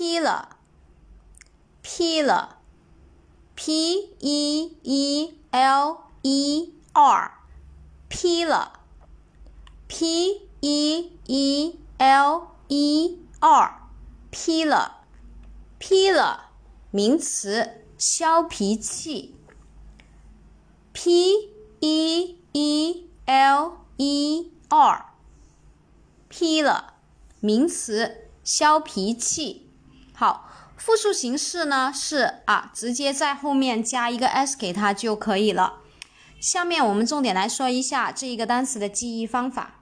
pillar pillar p e e l e r pillar p e e l e r pillar pillar 名词削皮器 p e e l e r pillar 名词削皮器好，复数形式呢是啊，直接在后面加一个 s 给它就可以了。下面我们重点来说一下这一个单词的记忆方法。